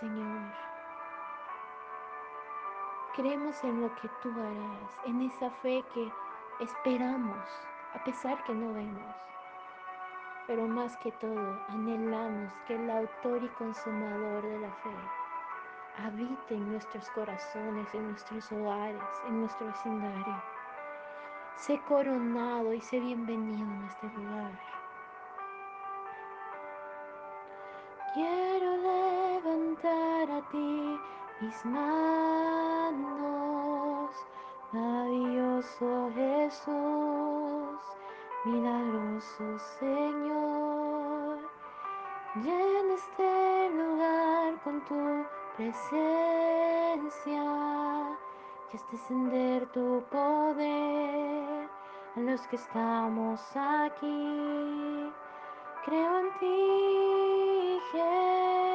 Señor. Creemos en lo que tú harás, en esa fe que esperamos, a pesar que no vemos. Pero más que todo, anhelamos que el autor y consumador de la fe habite en nuestros corazones, en nuestros hogares, en nuestro vecindario. Sé coronado y sé bienvenido en este lugar. Quiero a ti mis manos, maravilloso Jesús, milagroso Señor. Llena este lugar con tu presencia y haz descender tu poder a los que estamos aquí. Creo en ti, Jesús,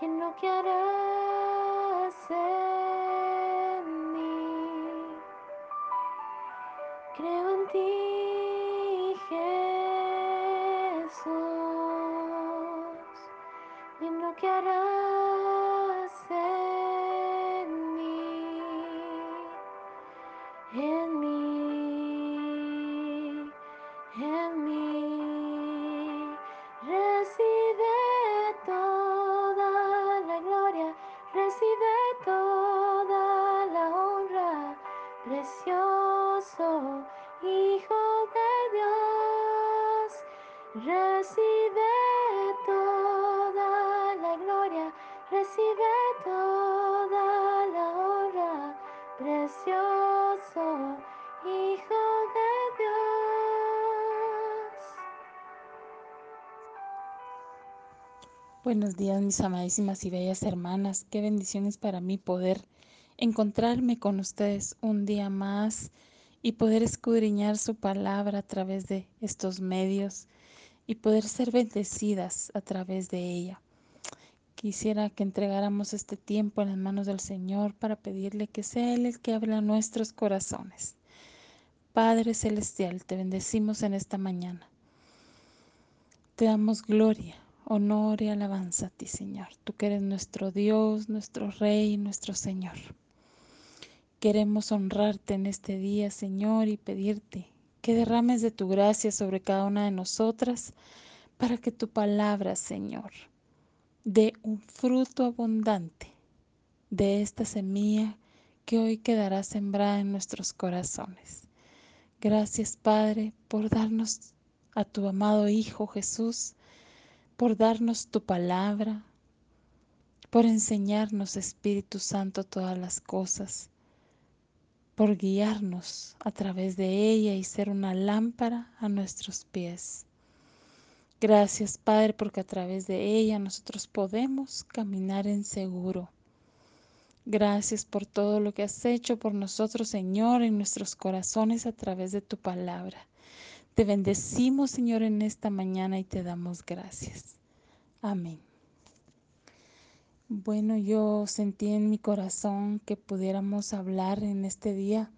y en lo que harás Recibe toda la gloria, recibe toda la honra, precioso Hijo de Dios. Buenos días, mis amadísimas y bellas hermanas. Qué bendiciones para mí poder encontrarme con ustedes un día más y poder escudriñar su palabra a través de estos medios y poder ser bendecidas a través de ella. Quisiera que entregáramos este tiempo en las manos del Señor para pedirle que sea Él el que hable a nuestros corazones. Padre Celestial, te bendecimos en esta mañana. Te damos gloria, honor y alabanza a ti, Señor. Tú que eres nuestro Dios, nuestro Rey, nuestro Señor. Queremos honrarte en este día, Señor, y pedirte que derrames de tu gracia sobre cada una de nosotras para que tu palabra, Señor, dé un fruto abundante de esta semilla que hoy quedará sembrada en nuestros corazones. Gracias, Padre, por darnos a tu amado Hijo Jesús, por darnos tu palabra, por enseñarnos, Espíritu Santo, todas las cosas, por guiarnos a través de ella y ser una lámpara a nuestros pies. Gracias, Padre, porque a través de ella nosotros podemos caminar en seguro. Gracias por todo lo que has hecho por nosotros, Señor, en nuestros corazones a través de tu palabra. Te bendecimos, Señor, en esta mañana y te damos gracias. Amén. Bueno, yo sentí en mi corazón que pudiéramos hablar en este día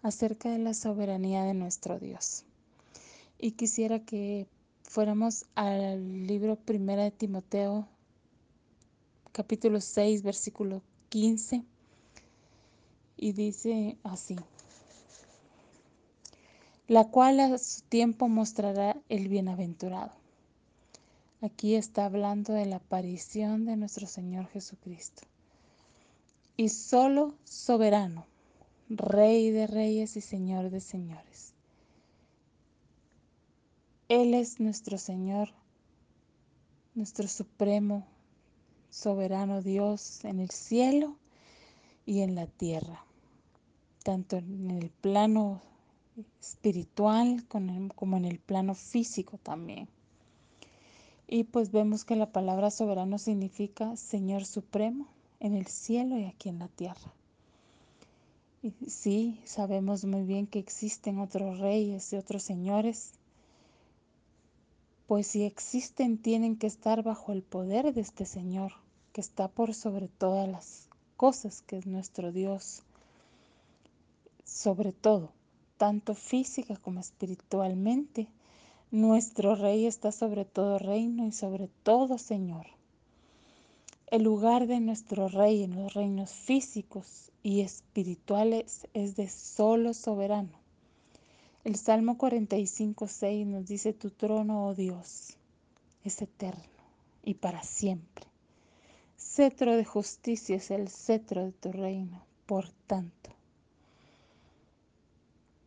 acerca de la soberanía de nuestro Dios. Y quisiera que fuéramos al libro Primera de Timoteo, capítulo 6, versículo 15, y dice así, la cual a su tiempo mostrará el bienaventurado Aquí está hablando de la aparición de nuestro Señor Jesucristo. Y solo soberano, Rey de reyes y Señor de señores. Él es nuestro Señor, nuestro supremo, soberano Dios en el cielo y en la tierra, tanto en el plano espiritual como en el plano físico también. Y pues vemos que la palabra soberano significa Señor Supremo en el cielo y aquí en la tierra. Y sí, sabemos muy bien que existen otros reyes y otros señores, pues si existen tienen que estar bajo el poder de este Señor, que está por sobre todas las cosas, que es nuestro Dios, sobre todo, tanto física como espiritualmente Nuestro Rey está sobre todo reino y sobre todo Señor. El lugar de nuestro Rey en los reinos físicos y espirituales es de solo soberano. El Salmo 45, 6 nos dice, tu trono, oh Dios, es eterno y para siempre. Cetro de justicia es el cetro de tu reino. Por tanto,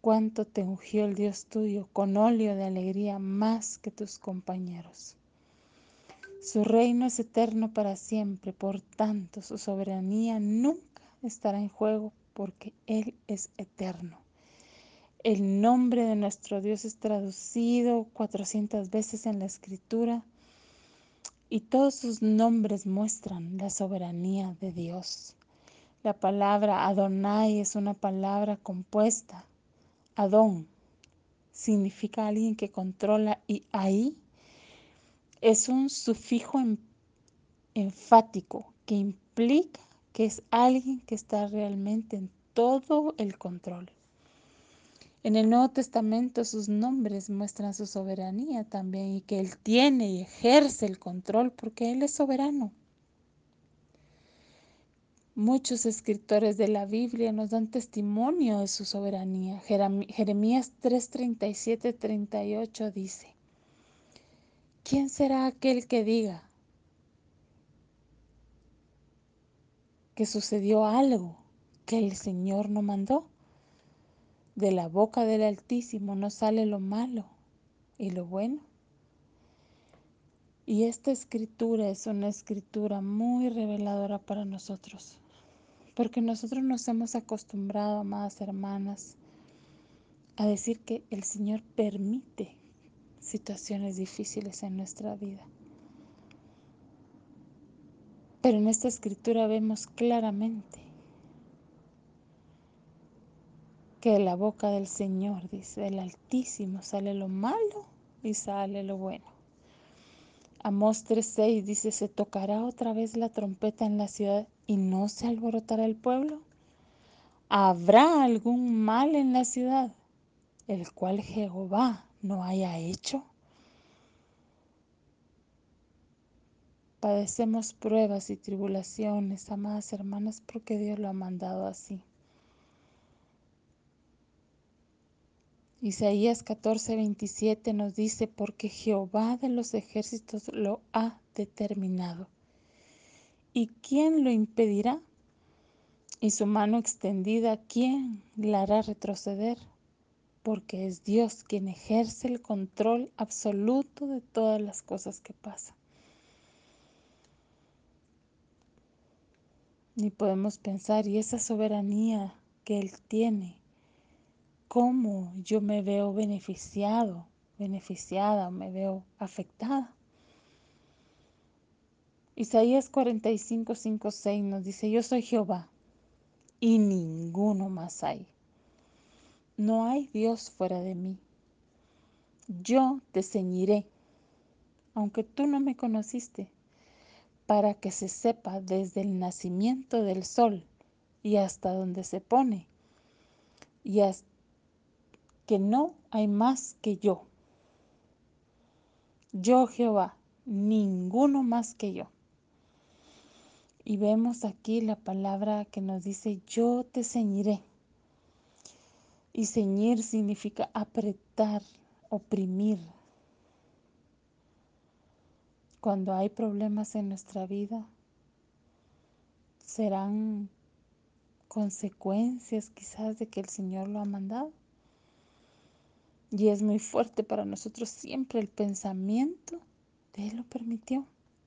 cuánto te ungió el Dios tuyo con óleo de alegría más que tus compañeros. Su reino es eterno para siempre, por tanto su soberanía nunca estará en juego porque Él es eterno. El nombre de nuestro Dios es traducido 400 veces en la escritura y todos sus nombres muestran la soberanía de Dios. La palabra Adonai es una palabra compuesta. Adón significa alguien que controla y ahí es un sufijo enfático que implica que es alguien que está realmente en todo el control. En el Nuevo Testamento sus nombres muestran su soberanía también y que Él tiene y ejerce el control porque Él es soberano. Muchos escritores de la Biblia nos dan testimonio de su soberanía. Jeremías 3:37, 38 dice, ¿quién será aquel que diga que sucedió algo que el Señor no mandó? De la boca del Altísimo no sale lo malo y lo bueno. Y esta escritura es una escritura muy reveladora para nosotros, porque nosotros nos hemos acostumbrado, amadas hermanas, a decir que el Señor permite situaciones difíciles en nuestra vida. Pero en esta escritura vemos claramente que de la boca del Señor, dice, del Altísimo sale lo malo y sale lo bueno. Amós 3:6 dice, ¿se tocará otra vez la trompeta en la ciudad y no se alborotará el pueblo? ¿Habrá algún mal en la ciudad, el cual Jehová no haya hecho? Padecemos pruebas y tribulaciones, amadas hermanas, porque Dios lo ha mandado así. Isaías 14, 27 nos dice, porque Jehová de los ejércitos lo ha determinado. ¿Y quién lo impedirá? Y su mano extendida, ¿quién la hará retroceder? Porque es Dios quien ejerce el control absoluto de todas las cosas que pasan. Ni podemos pensar, y esa soberanía que Él tiene, cómo yo me veo beneficiado, beneficiada, me veo afectada. Isaías 45, 5, 6 nos dice, yo soy Jehová y ninguno más hay. No hay Dios fuera de mí. Yo te ceñiré, aunque tú no me conociste, para que se sepa desde el nacimiento del sol y hasta donde se pone, y hasta que no hay más que yo. Yo Jehová, ninguno más que yo. Y vemos aquí la palabra que nos dice, yo te ceñiré. Y ceñir significa apretar, oprimir. Cuando hay problemas en nuestra vida, serán consecuencias quizás de que el Señor lo ha mandado. Y es muy fuerte para nosotros siempre el pensamiento de Él lo permitió.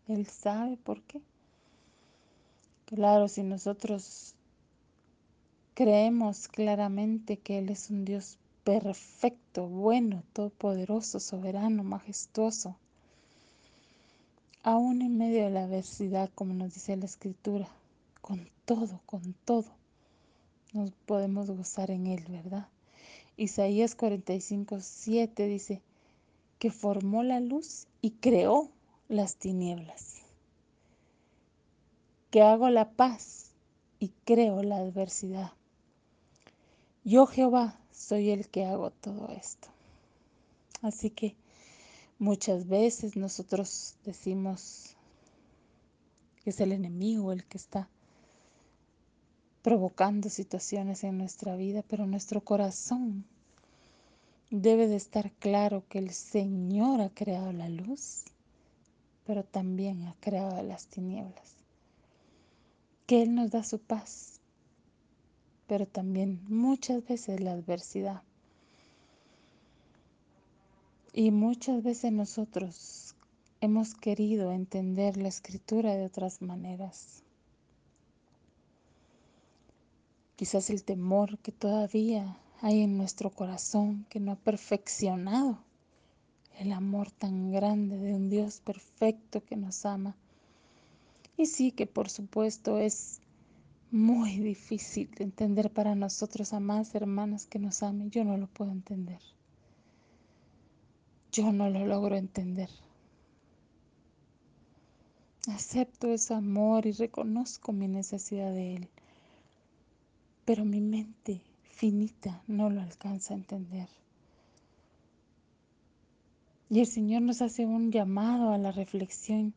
Él sabe por qué. Claro, si nosotros creemos claramente que Él es un Dios perfecto, bueno, todopoderoso, soberano, majestuoso, aún en medio de la adversidad, como nos dice la Escritura, con todo, con todo, nos podemos gozar en Él, ¿verdad? Isaías 45, 7 dice que formó la luz y creó las tinieblas. Que hago la paz y creo la adversidad. Yo Jehová soy el que hago todo esto. Así que Muchas veces nosotros decimos que es el enemigo el que está provocando situaciones en nuestra vida, pero nuestro corazón debe de estar claro que el Señor ha creado la luz, pero también ha creado las tinieblas. Que Él nos da su paz, pero también muchas veces la adversidad. Y muchas veces nosotros hemos querido entender la escritura de otras maneras. Quizás el temor que todavía hay en nuestro corazón que no ha perfeccionado el amor tan grande de un Dios perfecto que nos ama. Y sí que por supuesto es muy difícil de entender para nosotros, más hermanas que nos amen. Yo no lo puedo entender. Yo no lo logro entender. Acepto ese amor y reconozco mi necesidad de Él pero mi mente finita no lo alcanza a entender. Y el Señor nos hace un llamado a la reflexión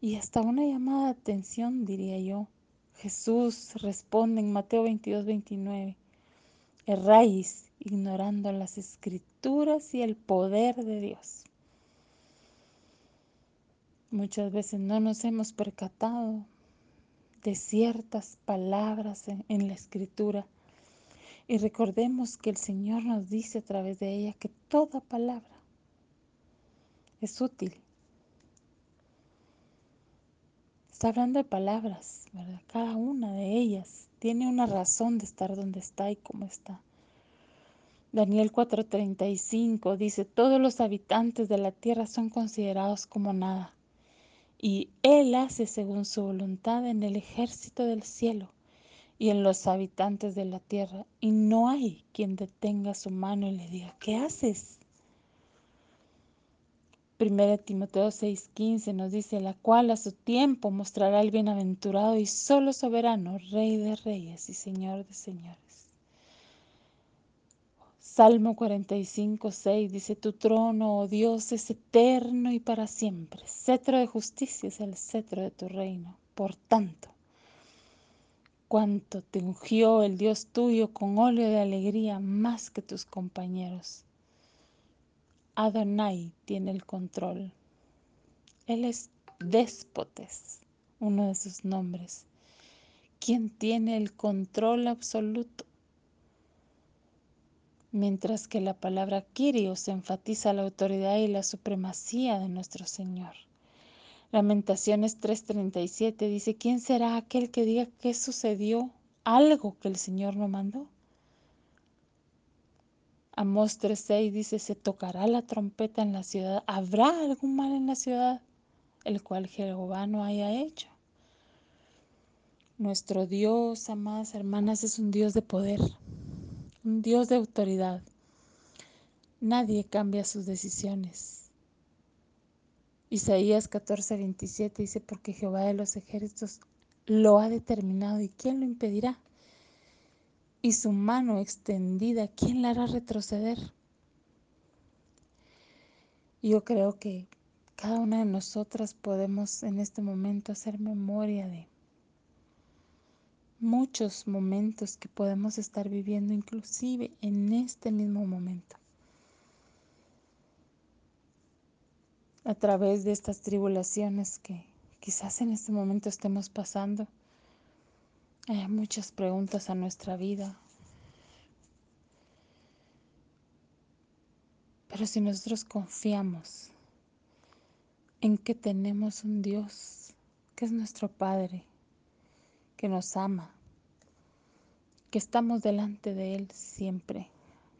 y hasta una llamada de atención, diría yo. Jesús responde en Mateo 22, 29, erráis ignorando las escrituras y el poder de Dios. Muchas veces no nos hemos percatado de ciertas palabras en, la escritura. Y recordemos que el Señor nos dice a través de ella que toda palabra es útil. Está hablando de palabras, ¿verdad? Cada una de ellas tiene una razón de estar donde está y cómo está. Daniel 4:35 dice, todos los habitantes de la tierra son considerados como nada y Él hace según su voluntad en el ejército del cielo y en los habitantes de la tierra, y no hay quien detenga su mano y le diga, ¿qué haces? 1 Timoteo 6:15 nos dice, la cual a su tiempo mostrará el bienaventurado y solo soberano, Rey de reyes y Señor de señores. Salmo 45, 6 dice, tu trono, oh Dios, es eterno y para siempre. Cetro de justicia es el cetro de tu reino. Por tanto, cuanto te ungió el Dios tuyo con óleo de alegría más que tus compañeros. Adonai tiene el control. Él es déspotes, uno de sus nombres. Quien tiene el control absoluto mientras que la palabra Kyrios enfatiza la autoridad y la supremacía de nuestro Señor. Lamentaciones 3:37 dice, ¿quién será aquel que diga que sucedió algo que el Señor no mandó? Amós 3:6 dice, se tocará la trompeta en la ciudad, ¿habrá algún mal en la ciudad el cual Jehová no haya hecho? Nuestro Dios, amadas hermanas, es un Dios de poder un Dios de autoridad. Nadie cambia sus decisiones. Isaías 14, 27 dice, porque Jehová de los ejércitos lo ha determinado y ¿quién lo impedirá? Y su mano extendida, ¿quién la hará retroceder? Yo creo que cada una de nosotras podemos en este momento hacer memoria de muchos momentos que podemos estar viviendo inclusive en este mismo momento. A través de estas tribulaciones que quizás en este momento estemos pasando, hay muchas preguntas a nuestra vida. Pero si nosotros confiamos en que tenemos un Dios que es nuestro Padre, que nos ama, que estamos delante de Él siempre,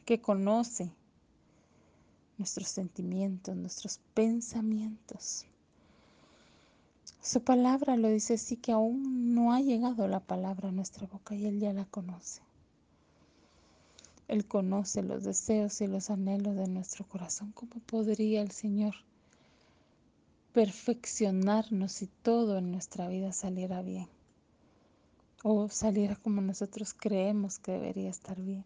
que conoce nuestros sentimientos, nuestros pensamientos. Su palabra lo dice así que aún no ha llegado la palabra a nuestra boca y Él ya la conoce. Él conoce los deseos y los anhelos de nuestro corazón. ¿Cómo podría el Señor perfeccionarnos si todo en nuestra vida saliera bien? o saliera como nosotros creemos que debería estar bien.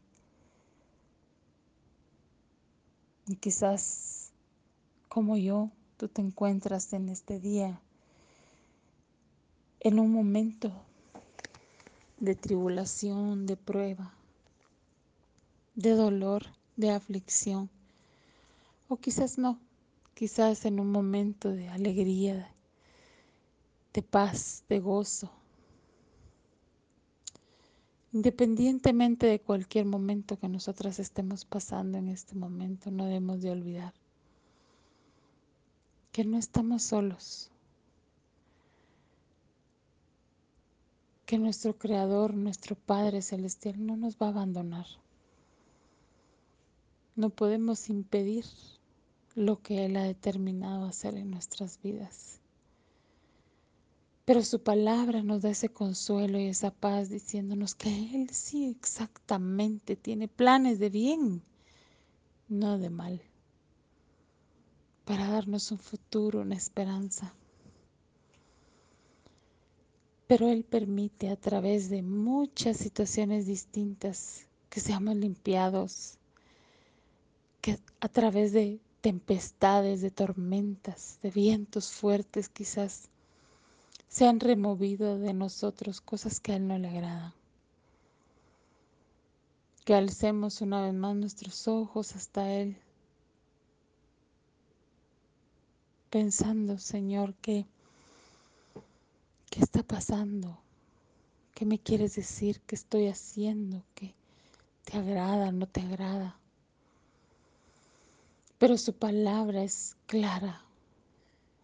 Y quizás como yo, tú te encuentras en este día en un momento de tribulación, de prueba, de dolor, de aflicción, o quizás no, quizás en un momento de alegría, de paz, de gozo. Independientemente de cualquier momento que nosotras estemos pasando en este momento, no debemos de olvidar que no estamos solos, que nuestro Creador, nuestro Padre Celestial no nos va a abandonar. No podemos impedir lo que Él ha determinado hacer en nuestras vidas. Pero su palabra nos da ese consuelo y esa paz diciéndonos que Él sí exactamente tiene planes de bien, no de mal para darnos un futuro, una esperanza. Pero Él permite a través de muchas situaciones distintas que seamos limpiados, que a través de tempestades, de tormentas, de vientos fuertes quizás, se han removido de nosotros cosas que a Él no le agradan. Que alcemos una vez más nuestros ojos hasta Él pensando, Señor, que qué está pasando, qué me quieres decir, qué estoy haciendo, qué te agrada, no te agrada. Pero su palabra es clara,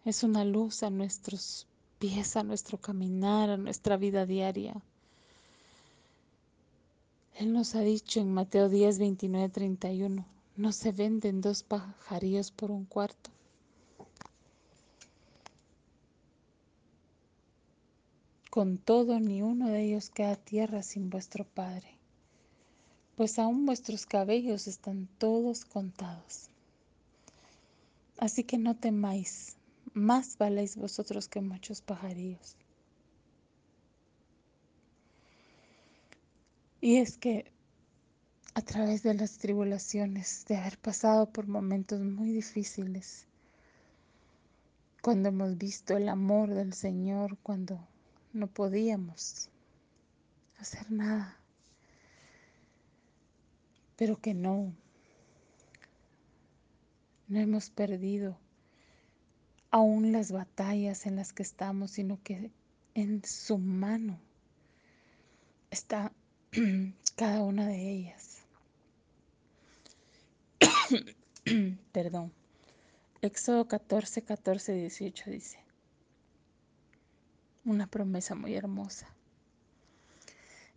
es una luz a nuestros pies, a nuestro caminar, a nuestra vida diaria. Él nos ha dicho en Mateo 10, 29, 31, no se venden dos pajarillos por un cuarto. Con todo, ni uno de ellos queda tierra sin vuestro Padre, pues aún vuestros cabellos están todos contados. Así que no temáis, más valéis vosotros que muchos pajarillos. Y es que a través de las tribulaciones, de haber pasado por momentos muy difíciles, cuando hemos visto el amor del Señor, cuando no podíamos hacer nada. Pero que no, no hemos perdido aún las batallas en las que estamos, sino que en su mano está cada una de ellas. Perdón. Éxodo 14, 14, 18 dice una promesa muy hermosa,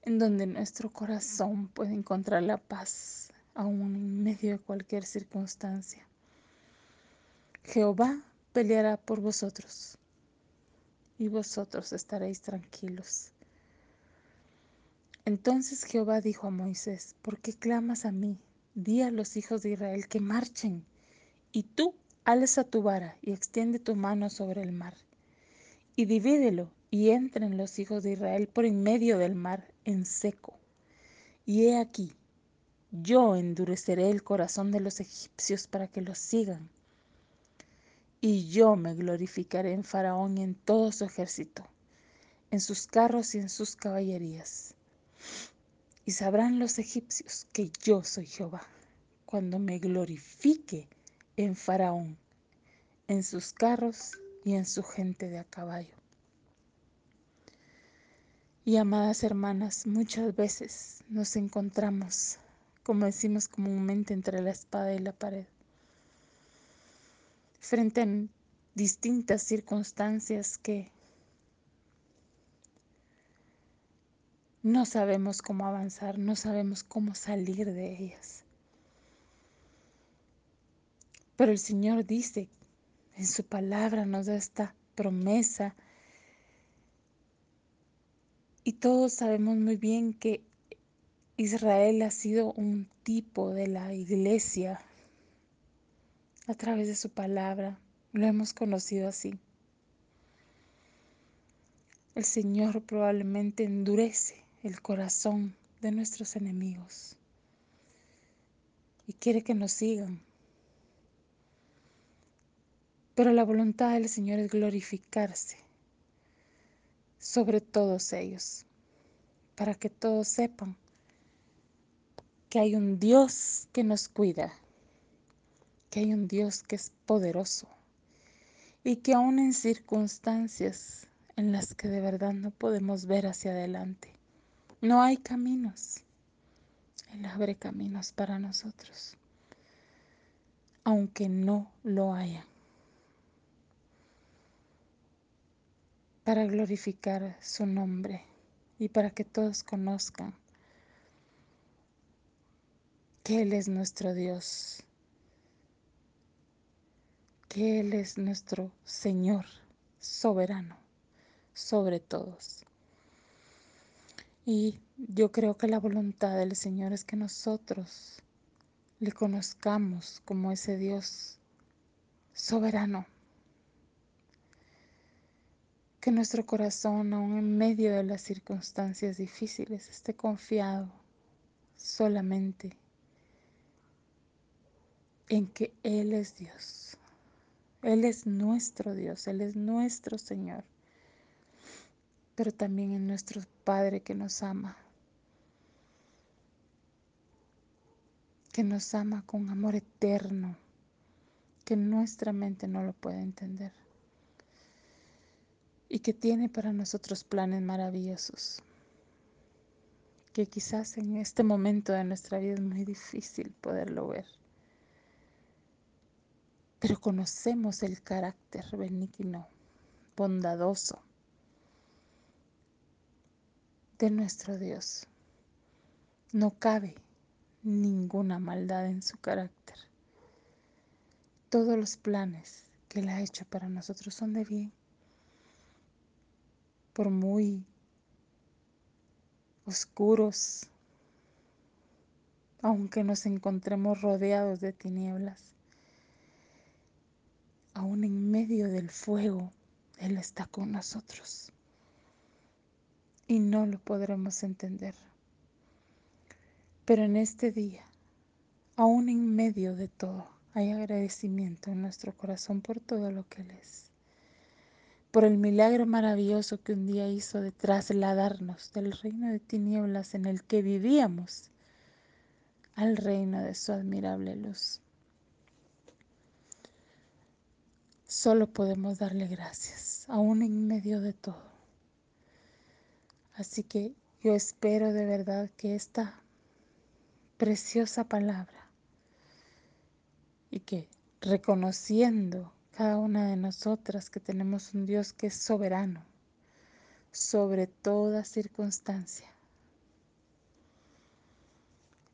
en donde nuestro corazón puede encontrar la paz aún en medio de cualquier circunstancia. Jehová peleará por vosotros y vosotros estaréis tranquilos. Entonces Jehová dijo a Moisés, ¿por qué clamas a mí? Di a los hijos de Israel que marchen, y tú alza tu vara y extiende tu mano sobre el mar, y divídelo y entren los hijos de Israel por en medio del mar en seco. Y he aquí, yo endureceré el corazón de los egipcios para que los sigan. Y yo me glorificaré en Faraón y en todo su ejército, en sus carros y en sus caballerías. Y sabrán los egipcios que yo soy Jehová, cuando me glorifique en Faraón, en sus carros y en su gente de a caballo. Y amadas hermanas, muchas veces nos encontramos, como decimos comúnmente, entre la espada y la pared, frente a distintas circunstancias que no sabemos cómo avanzar, no sabemos cómo salir de ellas. Pero el Señor dice, en su palabra nos da esta promesa y todos sabemos muy bien que Israel ha sido un tipo de la iglesia a través de su palabra. Lo hemos conocido así. El Señor probablemente endurece el corazón de nuestros enemigos y quiere que nos sigan. Pero la voluntad del Señor es glorificarse sobre todos ellos, para que todos sepan que hay un Dios que nos cuida, que hay un Dios que es poderoso y que aún en circunstancias en las que de verdad no podemos ver hacia adelante, no hay caminos, Él abre caminos para nosotros, aunque no lo haya. para glorificar su nombre y para que todos conozcan que Él es nuestro Dios, que Él es nuestro Señor soberano sobre todos. Y yo creo que la voluntad del Señor es que nosotros le conozcamos como ese Dios soberano que nuestro corazón, aún en medio de las circunstancias difíciles, esté confiado solamente en que Él es Dios. Él es nuestro Dios, Él es nuestro Señor, pero también es nuestro Padre que nos ama, que nos ama con amor eterno, que nuestra mente no lo puede entender y que tiene para nosotros planes maravillosos, que quizás en este momento de nuestra vida es muy difícil poderlo ver. Pero conocemos el carácter benigno, bondadoso de nuestro Dios. No cabe ninguna maldad en su carácter. Todos los planes que Él ha hecho para nosotros son de bien por muy oscuros, aunque nos encontremos rodeados de tinieblas, aún en medio del fuego, Él está con nosotros y no lo podremos entender. Pero en este día, aún en medio de todo, hay agradecimiento en nuestro corazón por todo lo que Él es por el milagro maravilloso que un día hizo de trasladarnos del reino de tinieblas en el que vivíamos al reino de su admirable luz. Solo podemos darle gracias, aún en medio de todo. Así que yo espero de verdad que esta preciosa palabra y que reconociendo cada una de nosotras que tenemos un Dios que es soberano sobre toda circunstancia.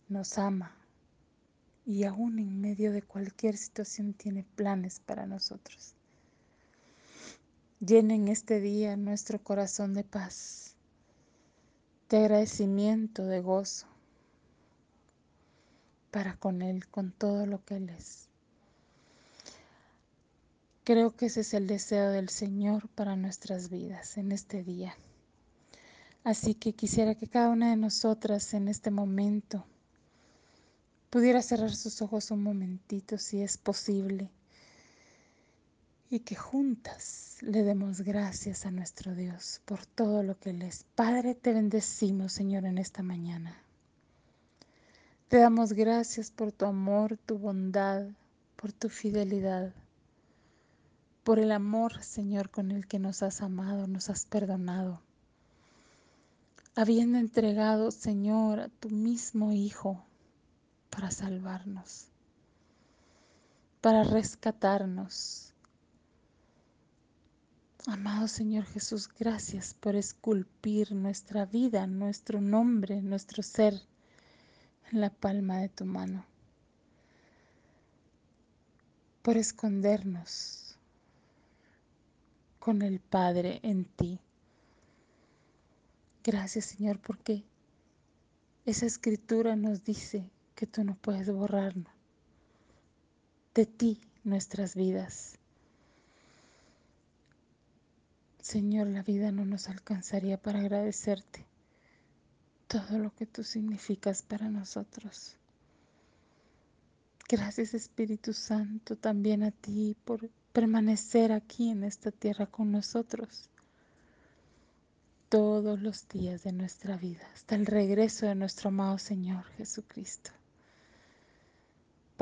Nos ama y aún en medio de cualquier situación tiene planes para nosotros. Llenen este día nuestro corazón de paz, de agradecimiento, de gozo para con Él, con todo lo que Él es. Creo que ese es el deseo del Señor para nuestras vidas en este día. Así que quisiera que cada una de nosotras en este momento pudiera cerrar sus ojos un momentito si es posible y que juntas le demos gracias a nuestro Dios por todo lo que Él es. Padre, te bendecimos, Señor, en esta mañana. Te damos gracias por tu amor, tu bondad, por tu fidelidad por el amor, Señor, con el que nos has amado, nos has perdonado. Habiendo entregado, Señor, a tu mismo Hijo para salvarnos, para rescatarnos. Amado Señor Jesús, gracias por esculpir nuestra vida, nuestro nombre, nuestro ser en la palma de tu mano, por escondernos con el Padre en ti. Gracias Señor porque esa escritura nos dice que tú no puedes borrarnos de ti nuestras vidas. Señor, la vida no nos alcanzaría para agradecerte todo lo que tú significas para nosotros. Gracias Espíritu Santo también a ti por permanecer aquí en esta tierra con nosotros todos los días de nuestra vida, hasta el regreso de nuestro amado Señor Jesucristo.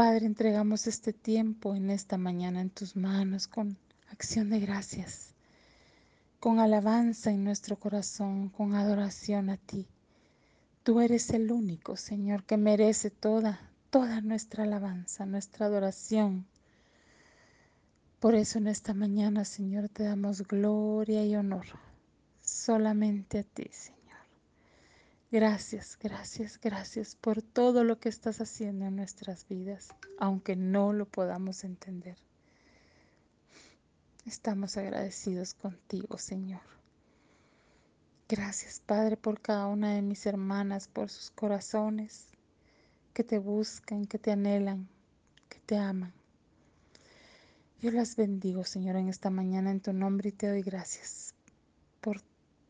Padre, entregamos este tiempo en esta mañana en tus manos con acción de gracias, con alabanza en nuestro corazón, con adoración a ti. Tú eres el único, Señor, que merece toda, toda nuestra alabanza, nuestra adoración. Por eso en esta mañana, Señor, te damos gloria y honor solamente a ti, Señor. Gracias, gracias, gracias por todo lo que estás haciendo en nuestras vidas, aunque no lo podamos entender. Estamos agradecidos contigo, Señor. Gracias, Padre, por cada una de mis hermanas, por sus corazones que te buscan, que te anhelan, que te aman. Yo las bendigo, Señor, en esta mañana en tu nombre y te doy gracias por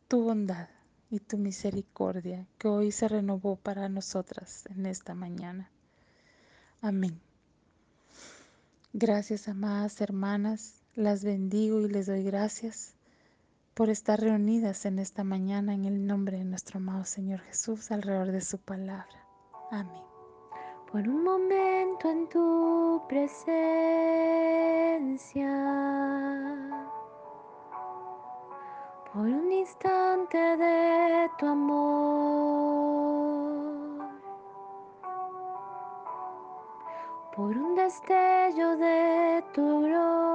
tu bondad y tu misericordia que hoy se renovó para nosotras en esta mañana. Amén. Gracias, amadas hermanas, las bendigo y les doy gracias por estar reunidas en esta mañana en el nombre de nuestro amado Señor Jesús alrededor de su palabra. Amén. Por un momento en tu presencia por un instante de tu amor, por un destello de tu gloria,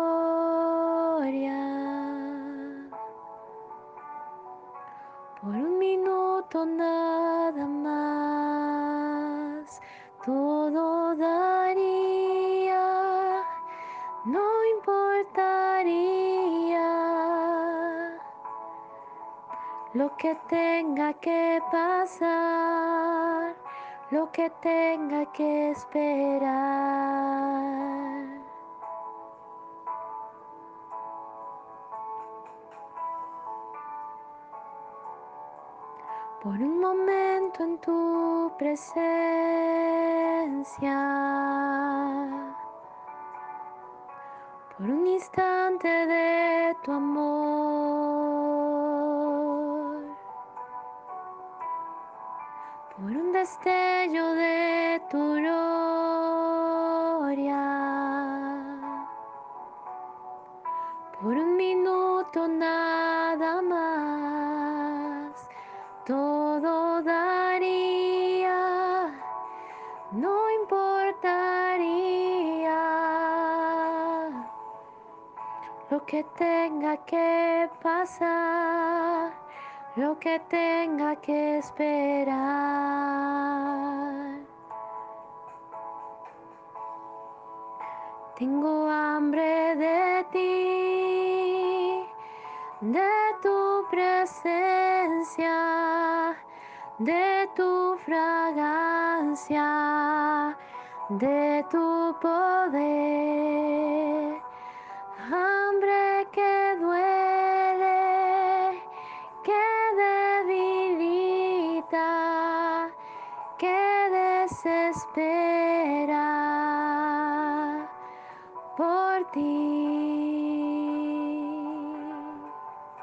por un minuto nada más, todo daría, lo que tenga que pasar, lo que tenga que esperar. Por un momento en tu presencia, por un instante de tu amor. Destello de tu gloria, por un minuto nada más, todo daría, no importaría lo que tenga que pasar lo que tenga que esperar. Tengo hambre de ti, de tu presencia, de tu fragancia, de tu poder. Hambre que